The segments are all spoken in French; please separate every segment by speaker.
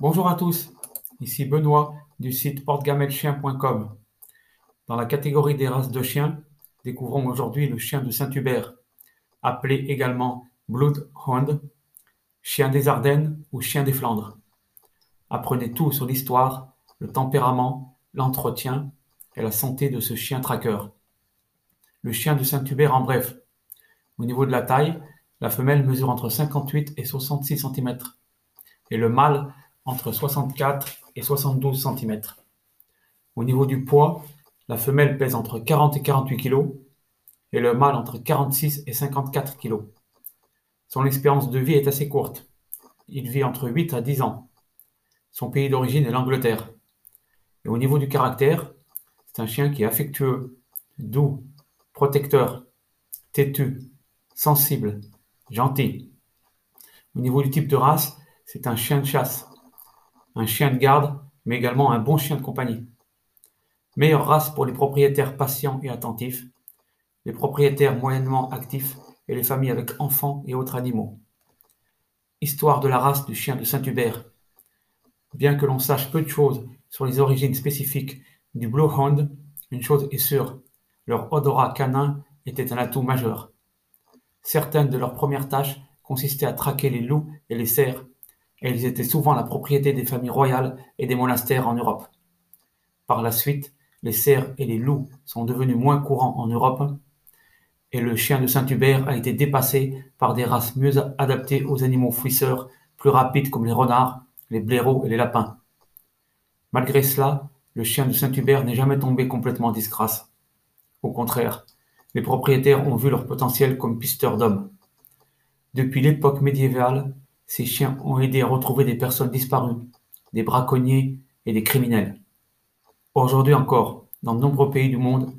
Speaker 1: Bonjour à tous, ici Benoît du site portegamelchien.com. Dans la catégorie des races de chiens, découvrons aujourd'hui le chien de Saint-Hubert, appelé également Bloodhound, chien des Ardennes ou chien des Flandres. Apprenez tout sur l'histoire, le tempérament, l'entretien et la santé de ce chien traqueur. Le chien de Saint-Hubert en bref. Au niveau de la taille, la femelle mesure entre 58 et 66 cm et le mâle entre 64 et 72 cm. Au niveau du poids, la femelle pèse entre 40 et 48 kg et le mâle entre 46 et 54 kg. Son expérience de vie est assez courte. Il vit entre 8 à 10 ans. Son pays d'origine est l'Angleterre. Et au niveau du caractère, c'est un chien qui est affectueux, doux, protecteur, têtu, sensible, gentil. Au niveau du type de race, c'est un chien de chasse un chien de garde, mais également un bon chien de compagnie. Meilleure race pour les propriétaires patients et attentifs, les propriétaires moyennement actifs et les familles avec enfants et autres animaux. Histoire de la race du chien de Saint-Hubert. Bien que l'on sache peu de choses sur les origines spécifiques du Blue Hound, une chose est sûre, leur odorat canin était un atout majeur. Certaines de leurs premières tâches consistaient à traquer les loups et les cerfs et ils étaient souvent la propriété des familles royales et des monastères en Europe. Par la suite, les cerfs et les loups sont devenus moins courants en Europe et le chien de Saint-Hubert a été dépassé par des races mieux adaptées aux animaux fouisseurs, plus rapides comme les renards, les blaireaux et les lapins. Malgré cela, le chien de Saint-Hubert n'est jamais tombé complètement en disgrâce. Au contraire, les propriétaires ont vu leur potentiel comme pisteurs d'hommes. Depuis l'époque médiévale, ces chiens ont aidé à retrouver des personnes disparues, des braconniers et des criminels. Aujourd'hui encore, dans de nombreux pays du monde,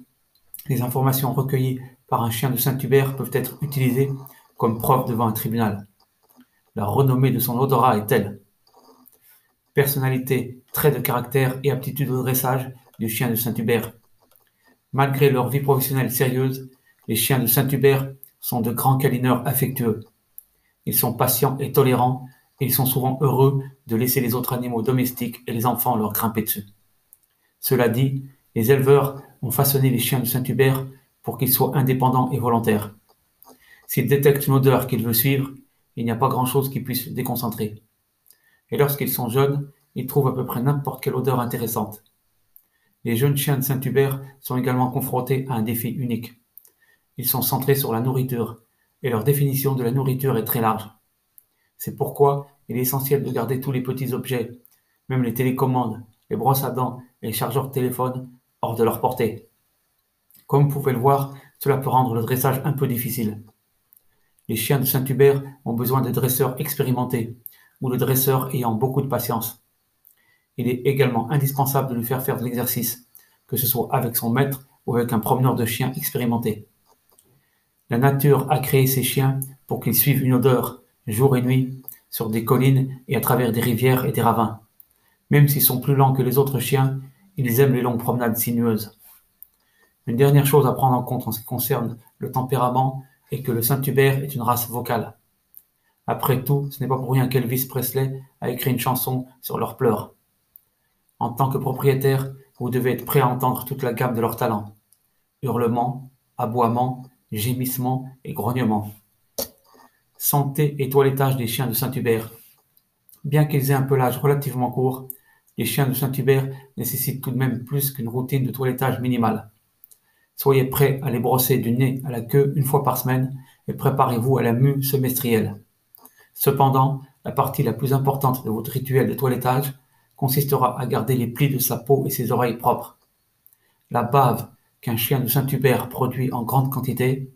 Speaker 1: les informations recueillies par un chien de Saint-Hubert peuvent être utilisées comme preuve devant un tribunal. La renommée de son odorat est telle. Personnalité, traits de caractère et aptitude au dressage du chien de Saint-Hubert. Malgré leur vie professionnelle sérieuse, les chiens de Saint-Hubert sont de grands câlineurs affectueux. Ils sont patients et tolérants, et ils sont souvent heureux de laisser les autres animaux domestiques et les enfants leur grimper dessus. Cela dit, les éleveurs ont façonné les chiens de Saint-Hubert pour qu'ils soient indépendants et volontaires. S'ils détectent une odeur qu'ils veulent suivre, il n'y a pas grand-chose qui puisse déconcentrer. Et lorsqu'ils sont jeunes, ils trouvent à peu près n'importe quelle odeur intéressante. Les jeunes chiens de Saint-Hubert sont également confrontés à un défi unique. Ils sont centrés sur la nourriture, et leur définition de la nourriture est très large. C'est pourquoi il est essentiel de garder tous les petits objets, même les télécommandes, les brosses à dents et les chargeurs de téléphone, hors de leur portée. Comme vous pouvez le voir, cela peut rendre le dressage un peu difficile. Les chiens de Saint-Hubert ont besoin de dresseurs expérimentés ou de dresseurs ayant beaucoup de patience. Il est également indispensable de lui faire faire de l'exercice, que ce soit avec son maître ou avec un promeneur de chiens expérimenté. La nature a créé ces chiens pour qu'ils suivent une odeur, jour et nuit, sur des collines et à travers des rivières et des ravins. Même s'ils sont plus lents que les autres chiens, ils aiment les longues promenades sinueuses. Une dernière chose à prendre en compte en ce qui concerne le tempérament est que le Saint-Hubert est une race vocale. Après tout, ce n'est pas pour rien qu'Elvis Presley a écrit une chanson sur leurs pleurs. En tant que propriétaire, vous devez être prêt à entendre toute la gamme de leurs talents. Hurlements, aboiements, gémissements et grognements. Santé et toilettage des chiens de Saint-Hubert. Bien qu'ils aient un pelage relativement court, les chiens de Saint-Hubert nécessitent tout de même plus qu'une routine de toilettage minimale. Soyez prêts à les brosser du nez à la queue une fois par semaine et préparez-vous à la mue semestrielle. Cependant, la partie la plus importante de votre rituel de toilettage consistera à garder les plis de sa peau et ses oreilles propres. La bave qu'un chien de Saint-Hubert produit en grande quantité,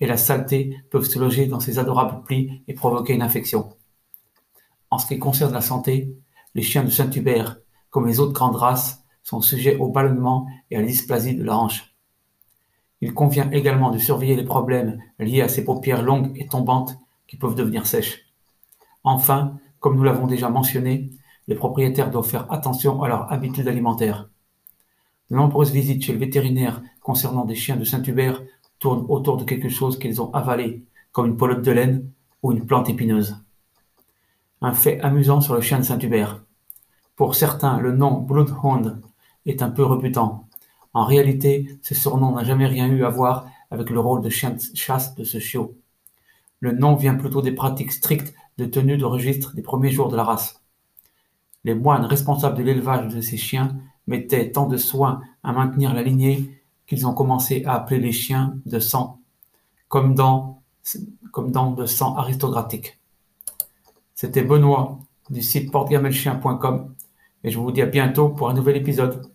Speaker 1: et la saleté peuvent se loger dans ces adorables plis et provoquer une infection. En ce qui concerne la santé, les chiens de Saint-Hubert, comme les autres grandes races, sont sujets au ballonnement et à la dysplasie de la hanche. Il convient également de surveiller les problèmes liés à ces paupières longues et tombantes qui peuvent devenir sèches. Enfin, comme nous l'avons déjà mentionné, les propriétaires doivent faire attention à leurs habitudes alimentaires. De nombreuses visites chez le vétérinaire concernant des chiens de Saint-Hubert tournent autour de quelque chose qu'ils ont avalé, comme une pelote de laine ou une plante épineuse. Un fait amusant sur le chien de Saint-Hubert. Pour certains, le nom Bloodhound est un peu rebutant. En réalité, ce surnom n'a jamais rien eu à voir avec le rôle de chien de chasse de ce chiot. Le nom vient plutôt des pratiques strictes de tenue de registre des premiers jours de la race. Les moines responsables de l'élevage de ces chiens mettaient tant de soin à maintenir la lignée qu'ils ont commencé à appeler les chiens de sang, comme dans, comme de sang aristocratique. C'était Benoît du site portegamelchien.com et je vous dis à bientôt pour un nouvel épisode.